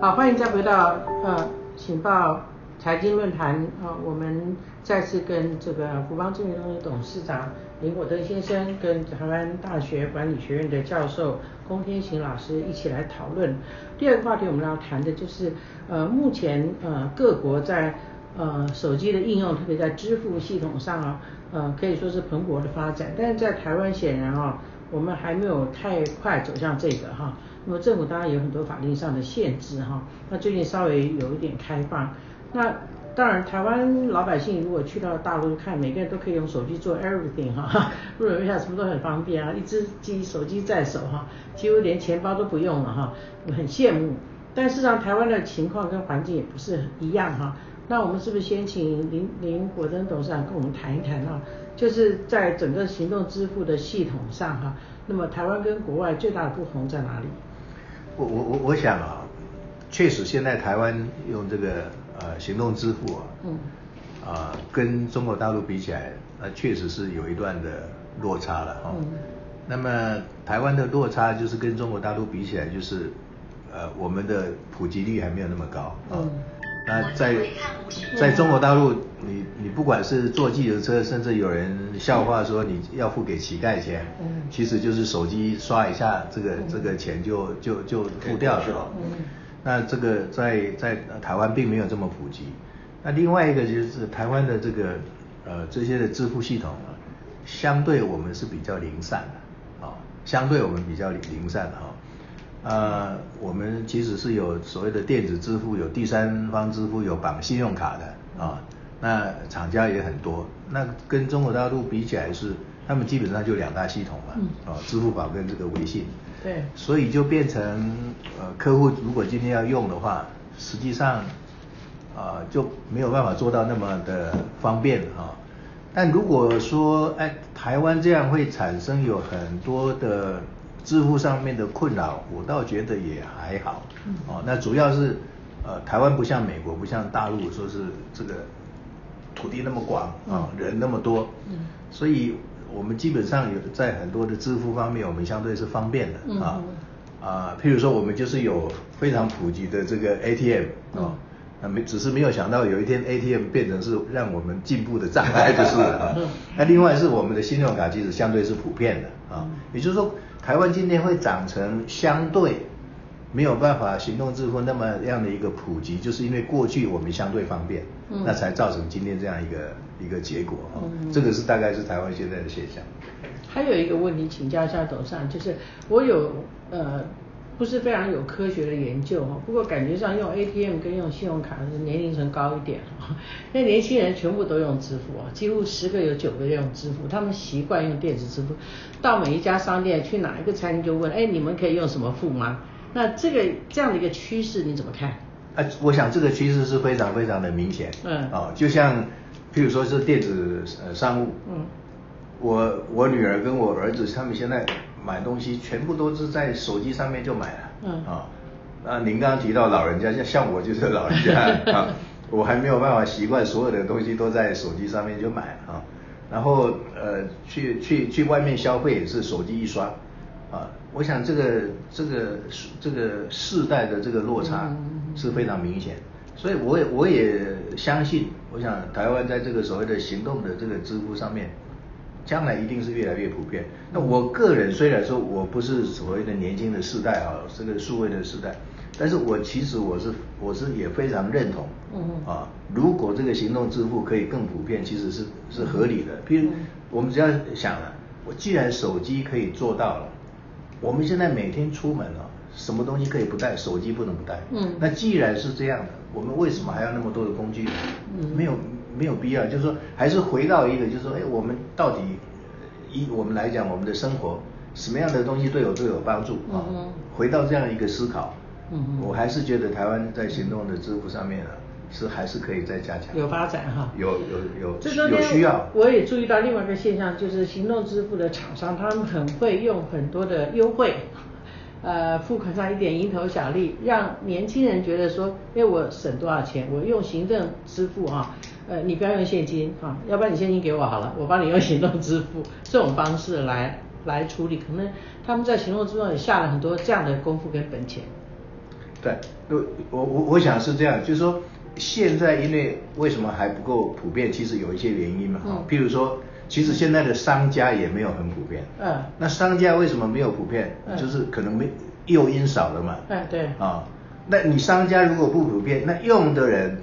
好，欢迎再回到呃，请报财经论坛啊，我们再次跟这个福邦证券公司董事长林国登先生跟台湾大学管理学院的教授龚天行老师一起来讨论。第二个话题我们要谈的就是呃，目前呃各国在呃手机的应用，特别在支付系统上啊，呃可以说是蓬勃的发展，但是在台湾显然啊，我们还没有太快走向这个哈。那么政府当然有很多法律上的限制哈，那最近稍微有一点开放。那当然台湾老百姓如果去到大陆看，每个人都可以用手机做 everything 哈，入人一下什么都很方便啊，一只机手机在手哈，几乎连钱包都不用了哈，很羡慕。但事实上台湾的情况跟环境也不是一样哈。那我们是不是先请林林国珍董事长跟我们谈一谈啊？就是在整个行动支付的系统上哈，那么台湾跟国外最大的不同在哪里？我我我我想啊，确实现在台湾用这个呃行动支付啊，嗯，啊跟中国大陆比起来，那确实是有一段的落差了哈。嗯。那么台湾的落差就是跟中国大陆比起来，就是呃我们的普及率还没有那么高啊。嗯。那在在中国大陆，你你不管是坐计程车，甚至有人笑话说你要付给乞丐钱，嗯，其实就是手机刷一下，这个这个钱就就就付掉了。嗯，那这个在在台湾并没有这么普及。那另外一个就是台湾的这个呃这些的支付系统啊，相对我们是比较零散的啊，相对我们比较零散的哈。呃，我们其实是有所谓的电子支付，有第三方支付，有绑信用卡的啊。那厂家也很多。那跟中国大陆比起来是，他们基本上就两大系统嘛，啊，支付宝跟这个微信。对。所以就变成呃，客户如果今天要用的话，实际上啊就没有办法做到那么的方便啊。但如果说哎，台湾这样会产生有很多的。支付上面的困扰，我倒觉得也还好。哦，那主要是，呃，台湾不像美国，不像大陆，说是这个土地那么广啊，人那么多，所以我们基本上有在很多的支付方面，我们相对是方便的啊。啊，譬如说我们就是有非常普及的这个 ATM 啊，那没只是没有想到有一天 ATM 变成是让我们进步的障碍，就是啊。那另外是我们的信用卡其实相对是普遍的啊，也就是说。台湾今天会长成相对没有办法行动支付那么样的一个普及，就是因为过去我们相对方便，那才造成今天这样一个一个结果哈。这个是大概是台湾现在的现象。还有一个问题请教一下董事长，就是我有呃。不是非常有科学的研究哈，不过感觉上用 ATM 跟用信用卡是年龄层高一点哈，那年轻人全部都用支付啊，几乎十个有九个用支付，他们习惯用电子支付，到每一家商店去哪一个餐厅就问，哎，你们可以用什么付吗？那这个这样的一个趋势你怎么看？哎，我想这个趋势是非常非常的明显，嗯，哦，就像譬如说是电子呃商务，嗯，我我女儿跟我儿子他们现在。买东西全部都是在手机上面就买了，嗯。啊，那您刚刚提到老人家，像像我就是老人家 啊，我还没有办法习惯所有的东西都在手机上面就买啊，然后呃去去去外面消费也是手机一刷，啊，我想这个这个这个世代的这个落差是非常明显，所以我也我也相信，我想台湾在这个所谓的行动的这个支付上面。将来一定是越来越普遍。那我个人虽然说我不是所谓的年轻的世代啊，这个数位的时代，但是我其实我是我是也非常认同，嗯啊，如果这个行动支付可以更普遍，其实是是合理的。譬如我们只要想了，我既然手机可以做到了，我们现在每天出门啊，什么东西可以不带，手机不能不带。嗯，那既然是这样的，我们为什么还要那么多的工具？嗯，没有。没有必要，就是说，还是回到一个，就是说，哎，我们到底以我们来讲，我们的生活什么样的东西对我最有帮助啊？回到这样一个思考，嗯我还是觉得台湾在行动的支付上面啊，是还是可以再加强，有发展哈，有有有这有需要。我也注意到另外一个现象，就是行动支付的厂商，他们很会用很多的优惠。呃，付款上一点蝇头小利，让年轻人觉得说，哎，我省多少钱？我用行政支付啊，呃，你不要用现金啊，要不然你现金给我好了，我帮你用行动支付 这种方式来来处理，可能他们在行动之中也下了很多这样的功夫跟本钱。对，我我我我想是这样，就是说现在因为为什么还不够普遍？其实有一些原因嘛，嗯，譬如说，其实现在的商家也没有很普遍，嗯，那商家为什么没有普遍？就是可能没诱因少了嘛，嗯，对，啊，那你商家如果不普遍，那用的人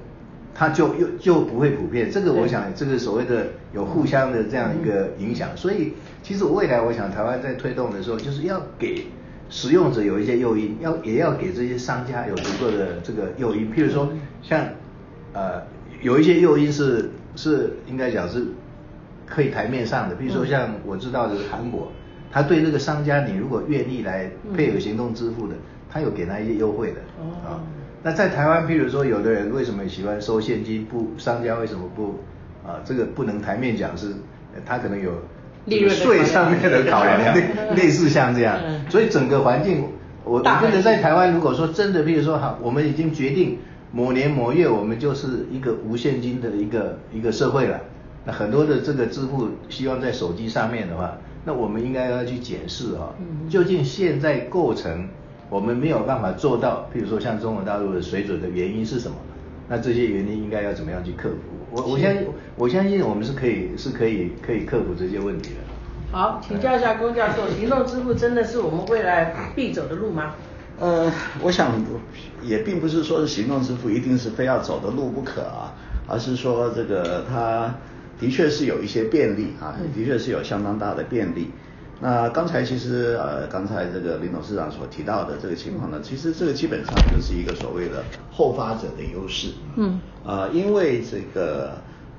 他就又就不会普遍，这个我想这个所谓的有互相的这样一个影响，所以其实未来我想台湾在推动的时候，就是要给。使用者有一些诱因，要也要给这些商家有足够的这个诱因。譬如说，像呃有一些诱因是是应该讲是可以台面上的。比如说，像我知道的韩国，他对这个商家，你如果愿意来配合行动支付的，他有给他一些优惠的。啊，那在台湾，譬如说，有的人为什么喜欢收现金？不，商家为什么不？啊，这个不能台面讲，是他可能有。税上面的考量，类类似像这样，所以整个环境，我我觉得在台湾，如果说真的，譬如说好，我们已经决定某年某月我们就是一个无现金的一个一个社会了，那很多的这个支付希望在手机上面的话，那我们应该要去检视哈，究竟现在构成我们没有办法做到，譬如说像中国大陆的水准的原因是什么？那这些原因应该要怎么样去克服？我我相信我相信我们是可以是可以可以克服这些问题的。好，请教一下龚教授，行动支付真的是我们未来必走的路吗？呃，我想也并不是说是行动支付一定是非要走的路不可啊，而是说这个它的确是有一些便利啊，的确是有相当大的便利。那刚才其实呃，刚才这个林董事长所提到的这个情况呢，其实这个基本上就是一个所谓的后发者的优势。嗯。啊，因为这个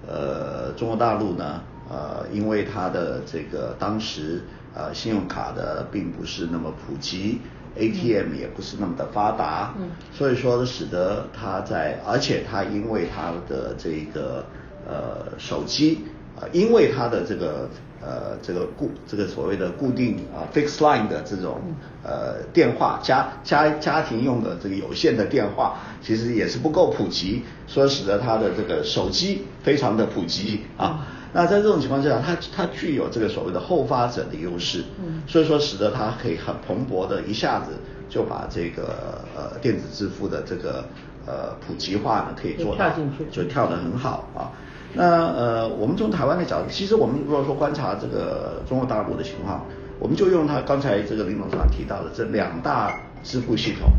呃，中国大陆呢，呃，因为它的这个当时呃，信用卡的并不是那么普及，ATM 也不是那么的发达。嗯。所以说，使得它在，而且它因为它的这个呃手机啊，因为它的这个。呃，这个固这个所谓的固定啊 fixed line 的这种呃电话家家家庭用的这个有线的电话，其实也是不够普及，所以使得它的这个手机非常的普及啊。那在这种情况下，它它具有这个所谓的后发者的优势，所以说使得它可以很蓬勃的一下子就把这个呃电子支付的这个呃普及化呢可以做到，就跳得很好啊。那呃，我们从台湾的角度，其实我们如果说观察这个中国大陆的情况，我们就用他刚才这个林董事长提到的这两大支付系统，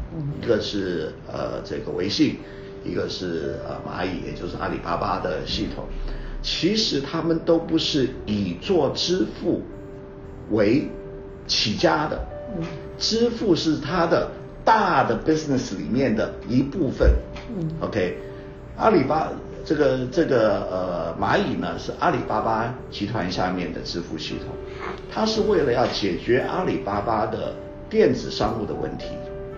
一个是呃这个微信，一个是呃蚂蚁，也就是阿里巴巴的系统。其实他们都不是以做支付为起家的，支付是它的大的 business 里面的一部分。OK，阿里巴。这个这个呃蚂蚁呢是阿里巴巴集团下面的支付系统，它是为了要解决阿里巴巴的电子商务的问题。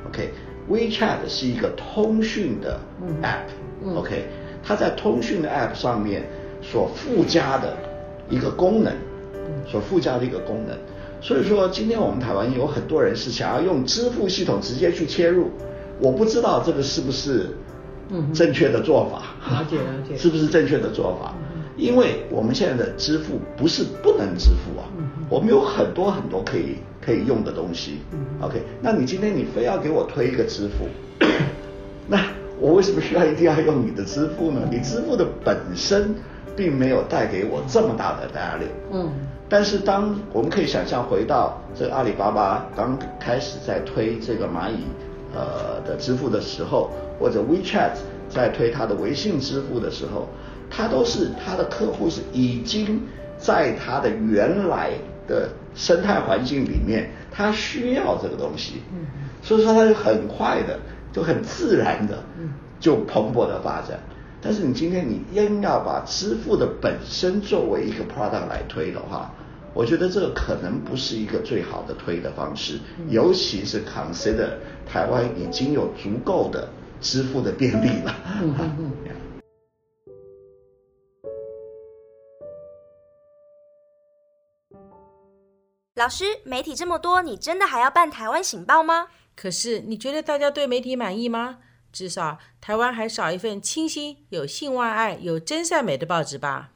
OK，WeChat 是一个通讯的 App。OK，它在通讯的 App 上面所附加的一个功能，所附加的一个功能。所以说，今天我们台湾有很多人是想要用支付系统直接去切入，我不知道这个是不是。正确的做法，了解了解，是不是正确的做法？因为我们现在的支付不是不能支付啊，我们有很多很多可以可以用的东西。OK，那你今天你非要给我推一个支付，那我为什么需要一定要用你的支付呢？你支付的本身并没有带给我这么大的压力。嗯，但是当我们可以想象回到这个阿里巴巴刚开始在推这个蚂蚁。呃的支付的时候，或者 WeChat 在推它的微信支付的时候，它都是它的客户是已经在他的原来的生态环境里面，他需要这个东西，嗯。所以说它就很快的，就很自然的，嗯。就蓬勃的发展。但是你今天你硬要把支付的本身作为一个 product 来推的话，我觉得这个可能不是一个最好的推的方式，尤其是 consider 台湾已经有足够的支付的便利了。老师，媒体这么多，你真的还要办台湾醒报吗？可是你觉得大家对媒体满意吗？至少台湾还少一份清新、有性外爱、有真善美的报纸吧？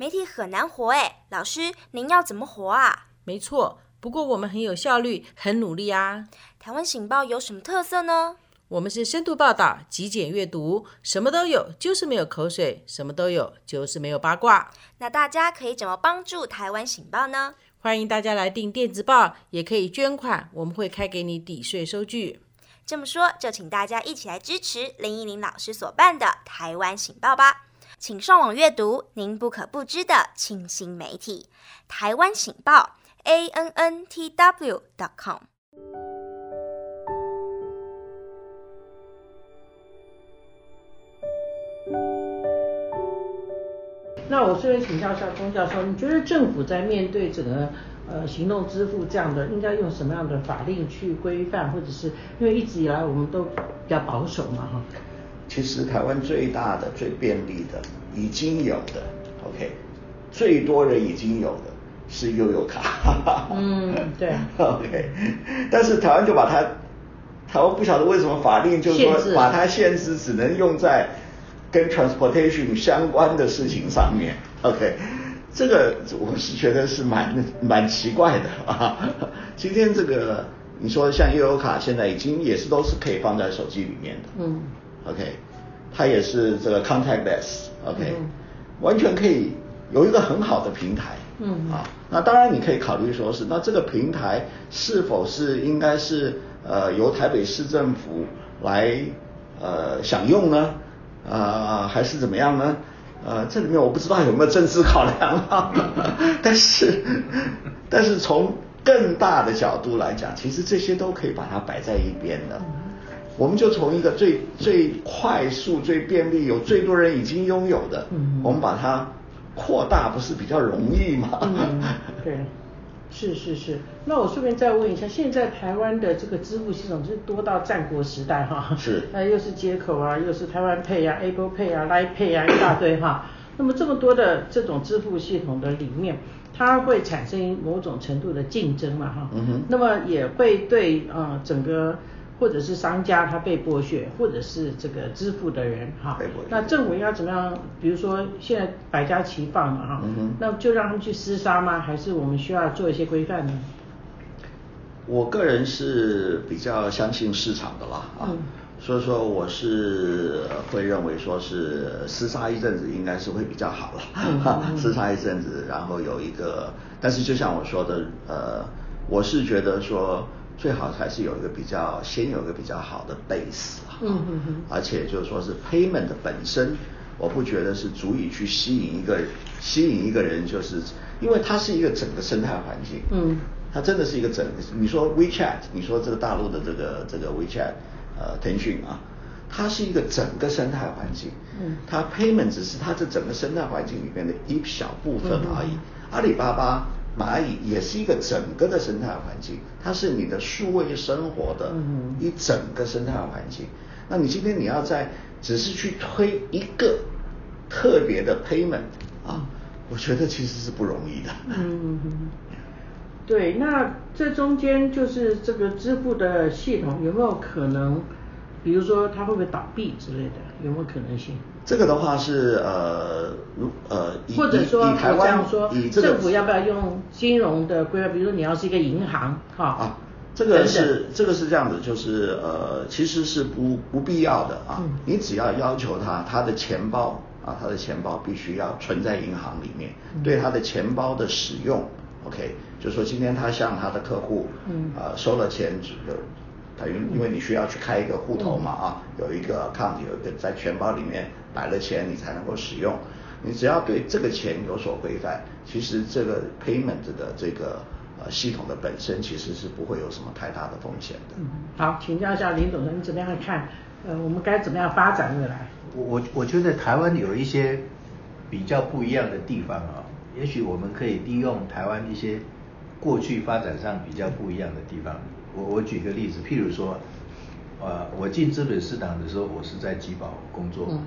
媒体很难活哎，老师，您要怎么活啊？没错，不过我们很有效率，很努力啊。台湾醒报有什么特色呢？我们是深度报道、极简阅读，什么都有，就是没有口水；什么都有，就是没有八卦。那大家可以怎么帮助台湾醒报呢？欢迎大家来订电子报，也可以捐款，我们会开给你抵税收据。这么说，就请大家一起来支持林依林老师所办的台湾醒报吧。请上网阅读您不可不知的清新媒体——台湾醒报 a n n t w dot com。那我顺便请教一下钟教授，你觉得政府在面对整个呃行动支付这样的，应该用什么样的法令去规范，或者是因为一直以来我们都比较保守嘛哈？其实台湾最大的、最便利的、已经有的，OK，最多人已经有的是悠游卡。嗯，对。OK，但是台湾就把它，台湾不晓得为什么法令就是说把它限制，只能用在。跟 transportation 相关的事情上面，OK，这个我是觉得是蛮蛮奇怪的啊。今天这个你说像悠游卡现在已经也是都是可以放在手机里面的，嗯，OK，它也是这个 contactless，OK，完全可以有一个很好的平台，嗯啊，那当然你可以考虑说是那这个平台是否是应该是呃由台北市政府来呃享用呢？啊，还是怎么样呢？呃，这里面我不知道有没有政治考量啊。但是，但是从更大的角度来讲，其实这些都可以把它摆在一边的。我们就从一个最最快速、最便利、有最多人已经拥有的，我们把它扩大，不是比较容易吗？对。是是是，那我顺便再问一下，现在台湾的这个支付系统是多到战国时代哈？是，呃，又是接口啊，又是台湾 Pay 啊，Apple Pay 啊，Line Pay 啊，一大堆哈。那么这么多的这种支付系统的里面，它会产生某种程度的竞争嘛哈？嗯哼。那么也会对呃整个。或者是商家他被剥削，或者是这个支付的人哈，那政府要怎么样？比如说现在百家齐放嘛哈，那就让他们去厮杀吗？还是我们需要做一些规范呢？我个人是比较相信市场的啦啊，所以说我是会认为说是厮杀一阵子应该是会比较好了，厮杀一阵子，然后有一个，但是就像我说的，呃，我是觉得说。最好还是有一个比较，先有一个比较好的 base 啊，嗯嗯嗯，而且就是说是 payment 本身，我不觉得是足以去吸引一个吸引一个人，就是因为它是一个整个生态环境，嗯，它真的是一个整，你说 WeChat，你说这个大陆的这个这个 WeChat，呃，腾讯啊，它是一个整个生态环境，嗯，它 payment 只是它这整个生态环境里面的一小部分而已，阿里巴巴。蚂蚁也是一个整个的生态环境，它是你的数位生活的一整个生态环境。那你今天你要在只是去推一个特别的 payment 啊，我觉得其实是不容易的。嗯，对，那这中间就是这个支付的系统有没有可能？比如说，它会不会倒闭之类的，有没有可能性？这个的话是呃，如呃，或者说台湾说，政府要不要用金融的规划？比如说，你要是一个银行，哈啊，这个是这个是这样子，就是呃，其实是不不必要的啊。你只要要求他，他的钱包啊，他的钱包必须要存在银行里面，对他的钱包的使用，OK，就说今天他向他的客户，嗯，啊，收了钱。等于因为你需要去开一个户头嘛啊，有一个 account，有一个在钱包里面摆了钱，你才能够使用。你只要对这个钱有所规范，其实这个 payment 的这个呃系统的本身其实是不会有什么太大的风险的。嗯，好，请教一下林总，你怎么样看？呃，我们该怎么样发展未来？我我我觉得台湾有一些比较不一样的地方啊，也许我们可以利用台湾一些过去发展上比较不一样的地方。我我举个例子，譬如说，呃，我进资本市场的时候，我是在集保工作。嗯。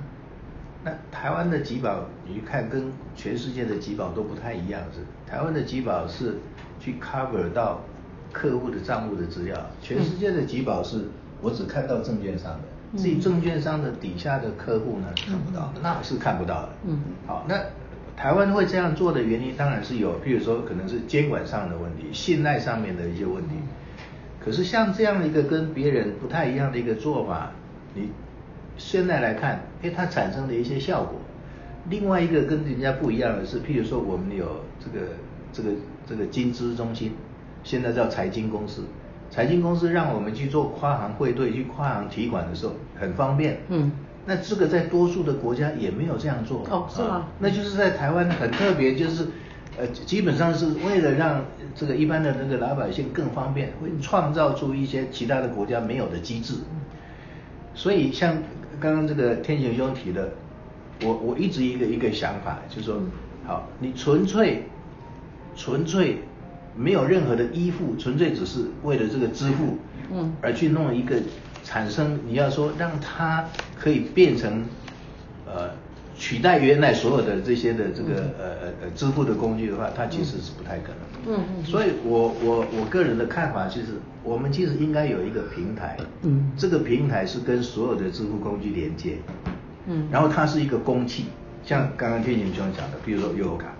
那台湾的集保，你去看跟全世界的集保都不太一样，是台湾的集保是去 cover 到客户的账户的资料，全世界的集保是我只看到证券商的，至于证券商的底下的客户呢，看不到，那是看不到的。嗯。好，那台湾会这样做的原因，当然是有，譬如说可能是监管上的问题，信赖上面的一些问题。可是像这样的一个跟别人不太一样的一个做法，你现在来看，哎，它产生的一些效果。另外一个跟人家不一样的是，譬如说我们有这个这个这个金资中心，现在叫财经公司，财经公司让我们去做跨行汇兑、去跨行提款的时候很方便。嗯。那这个在多数的国家也没有这样做。哦，是吗？那就是在台湾很特别，就是呃，基本上是为了让这个一般的那个老百姓更方便，会创造出一些其他的国家没有的机制。所以像刚刚这个天行兄提的。我我一直一个一个想法，就是说，好，你纯粹纯粹没有任何的依附，纯粹只是为了这个支付，嗯，而去弄一个产生，你要说让它可以变成呃取代原来所有的这些的这个呃呃呃支付的工具的话，它其实是不太可能。嗯嗯。所以我我我个人的看法，就是我们其实应该有一个平台，嗯，这个平台是跟所有的支付工具连接。嗯，然后它是一个工具，像刚刚天晴兄讲的，比如说悠游卡，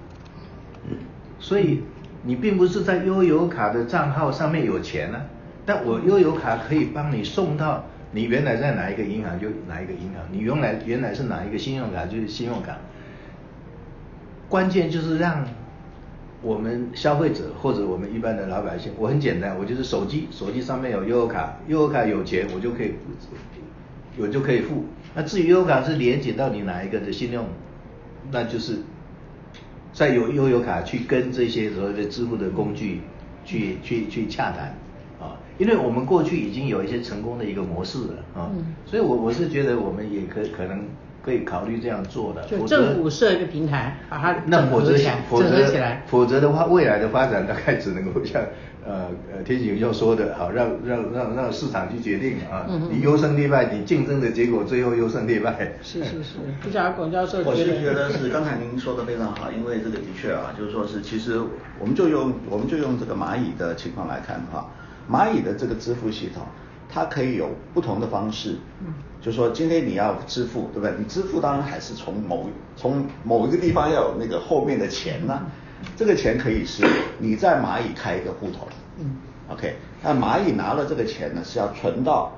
嗯，所以你并不是在悠游卡的账号上面有钱呢，但我悠游卡可以帮你送到你原来在哪一个银行就哪一个银行，你原来原来是哪一个信用卡就是信用卡，关键就是让我们消费者或者我们一般的老百姓，我很简单，我就是手机手机上面有悠游卡，悠游卡有钱我就可以我就可以付。那至于悠游卡是连接到你哪一个的信用，那就是再有悠游卡去跟这些所谓的支付的工具去去去洽谈，因为我们过去已经有一些成功的一个模式了啊，所以我我是觉得我们也可可能可以考虑这样做的。就政府设一个平台，把它那否则否则否则的话，未来的发展大概只能够像。呃呃，天行要说的好，让让让让市场去决定啊，你优胜劣败，你竞争的结果最后优胜劣败。是是是，不晓得龚教授我是觉得是刚才您说的非常好，因为这个的确啊，就是说是其实我们就用我们就用这个蚂蚁的情况来看的话，蚂蚁的这个支付系统，它可以有不同的方式，嗯，就说今天你要支付，对不对？你支付当然还是从某从某一个地方要有那个后面的钱呢。这个钱可以是你在蚂蚁开一个户头，嗯，OK，那蚂蚁拿了这个钱呢是要存到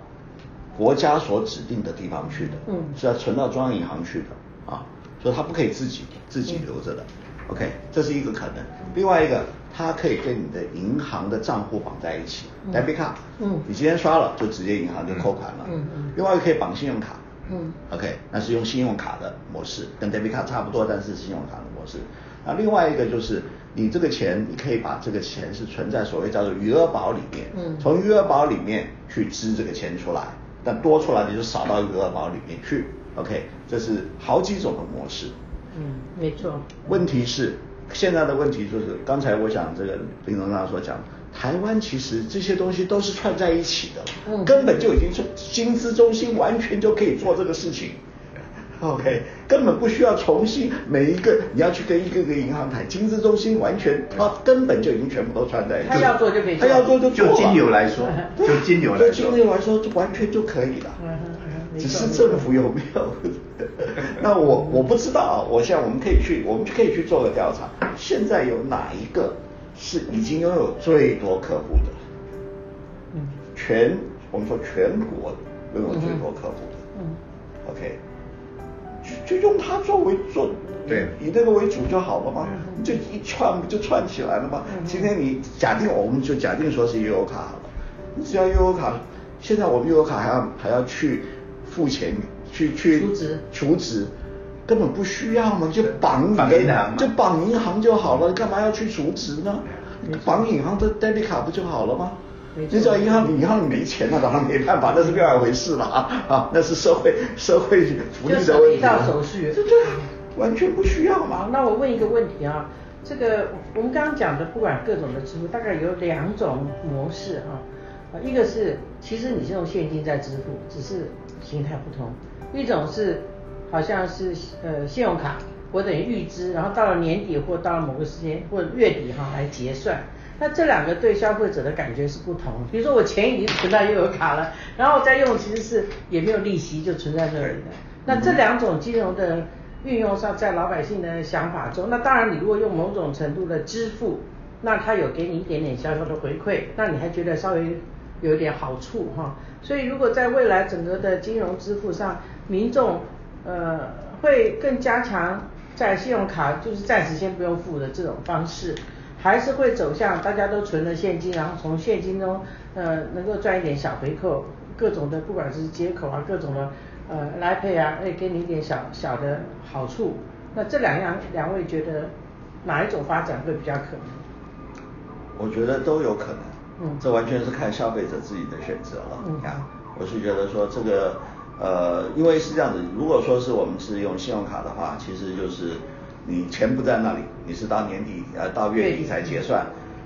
国家所指定的地方去的，嗯，是要存到中央银行去的，啊，所以它不可以自己自己留着的，OK，这是一个可能。另外一个，它可以跟你的银行的账户绑在一起，debit card，嗯，你今天刷了就直接银行就扣款了，嗯嗯。另外一个可以绑信用卡，嗯，OK，那是用信用卡的模式，跟 debit card 差不多，但是信用卡的模式。那另外一个就是，你这个钱，你可以把这个钱是存在所谓叫做余额宝里面，嗯，从余额宝里面去支这个钱出来，但多出来的就扫到余额宝里面去，OK，这是好几种的模式。嗯，没错。问题是现在的问题就是，刚才我想这个林总刚所讲，台湾其实这些东西都是串在一起的，嗯，根本就已经是薪资中心完全就可以做这个事情。OK，根本不需要重新每一个你要去跟一个个银行谈，金资中心完全它根本就已经全部都串在一起。他要做就可以，他要做就做。就金牛来说，就金牛来说，就金牛来说就完全就可以了。只是政府有没有？那我我不知道，我现在我们可以去，我们就可以去做个调查。现在有哪一个是已经拥有最多客户的？嗯，全我们说全国拥有最多客户的。嗯，OK。就就用它作为做，对，以那个为主就好了嘛，就一串不就串起来了吗？今天你假定我们就假定说是悠游卡好了，你只要悠游卡，现在我们悠游卡还要还要去付钱，去去储值，储值根本不需要嘛，就绑银行，就绑银行就好了，干嘛要去储值呢？绑银行的 debit 卡不就好了吗？你只要银行银行里没钱那当然没办法，那是另外一回事了啊啊，那是社会社会福利的问题。就手续，这就完全不需要嘛。那我问一个问题啊，这个我们刚刚讲的，不管各种的支付，大概有两种模式啊，啊，一个是其实你是用现金在支付，只是形态不同；一种是好像是呃信用卡，我等于预支，然后到了年底或到了某个时间或者月底哈来结算。那这两个对消费者的感觉是不同。比如说我钱已经存在又有卡了，然后我再用其实是也没有利息就存在这里的。那这两种金融的运用上，在老百姓的想法中，那当然你如果用某种程度的支付，那他有给你一点点小小的回馈，那你还觉得稍微有一点好处哈。所以如果在未来整个的金融支付上，民众呃会更加强在信用卡就是暂时先不用付的这种方式，还是会走向大家都存了现金，然后从现金中呃能够赚一点小回扣，各种的不管是接口啊，各种的呃来配啊，会给你一点小小的好处。那这两样两位觉得哪一种发展会比较可能？我觉得都有可能。嗯，这完全是看消费者自己的选择了。嗯，我是觉得说这个，呃，因为是这样子，如果说是我们是用信用卡的话，其实就是你钱不在那里，你是到年底呃到月底才结算。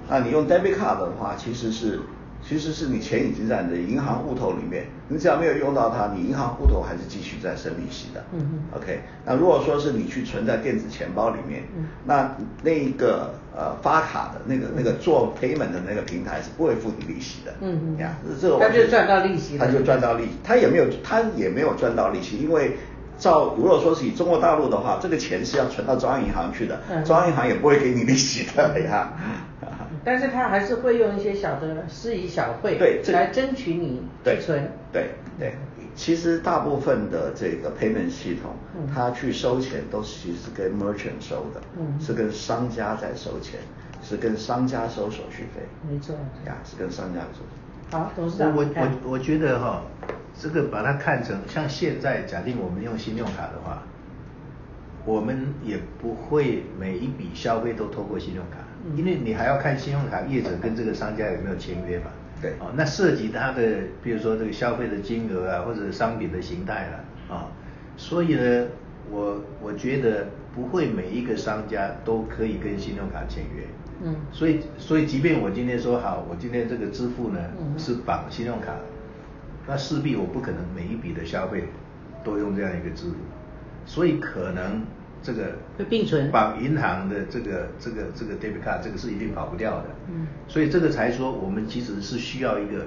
那你用 debit card 的话，其实是。其实是你钱已经在你的银行户头里面，你只要没有用到它，你银行户头还是继续在生利息的。嗯嗯。OK，那如果说是你去存在电子钱包里面，嗯那那一个呃发卡的那个那个做 payment 的那个平台是不会付你利息的。嗯嗯。呀，这个他就赚到利息。他就赚到利，他也没有他也没有赚到利息，因为照如果说是以中国大陆的话，这个钱是要存到中央银行去的，中央银行也不会给你利息的呀。但是他还是会用一些小的私仪小会来争取你存。对对，其实大部分的这个 payment 系统，他去收钱都其实是跟 merchant 收的，是跟商家在收钱，是跟商家收手续费。没错。呀，是跟商家收。好，董事长。我我我觉得哈，这个把它看成像现在，假定我们用信用卡的话，我们也不会每一笔消费都透过信用卡。因为你还要看信用卡业者跟这个商家有没有签约嘛？对，哦，那涉及他的，比如说这个消费的金额啊，或者商品的形态了，啊，所以呢，我我觉得不会每一个商家都可以跟信用卡签约，嗯，所以所以即便我今天说好，我今天这个支付呢是绑信用卡，那势必我不可能每一笔的消费都用这样一个支付，所以可能。这个会并存。绑银行的这个这个这个 debit card 这个是一定跑不掉的，嗯，所以这个才说我们其实是需要一个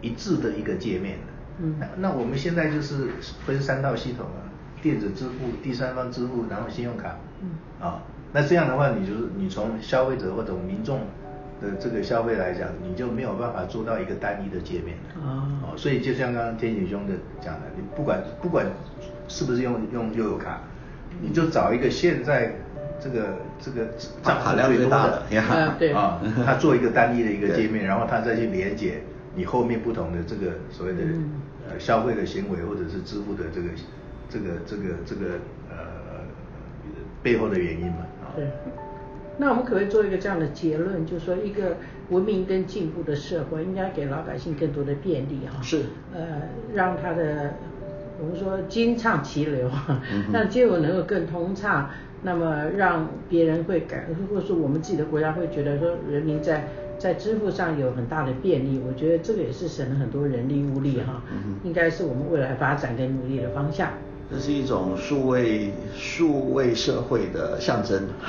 一致的一个界面的，嗯，那那我们现在就是分三套系统啊，电子支付、第三方支付，然后信用卡，嗯，啊，那这样的话，你就是你从消费者或者民众的这个消费来讲，你就没有办法做到一个单一的界面。的，哦，所以就像刚刚天宇兄的讲的，你不管不管是不是用用悠游卡。你就找一个现在这个这个账卡量最大的，对啊，他做一个单一的一个界面，然后他再去连接你后面不同的这个所谓的呃消费的行为或者是支付的这个这个这个这个呃背后的原因嘛。对。那我们可不可以做一个这样的结论，就是说一个文明跟进步的社会应该给老百姓更多的便利哈。是。呃，让他的。我们说金畅其流，让接吻能够更通畅，那么让别人会感，或者说我们自己的国家会觉得说人民在在支付上有很大的便利，我觉得这个也是省了很多人力物力哈，应该是我们未来发展跟努力的方向。这是一种数位数位社会的象征。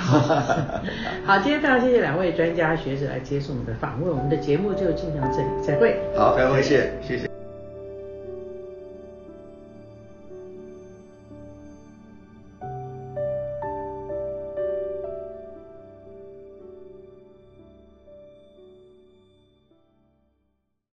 好，今天非常谢谢两位专家学者来接受我们的访问，我们的节目就进行到这里，再会。好，再会，谢谢，谢谢。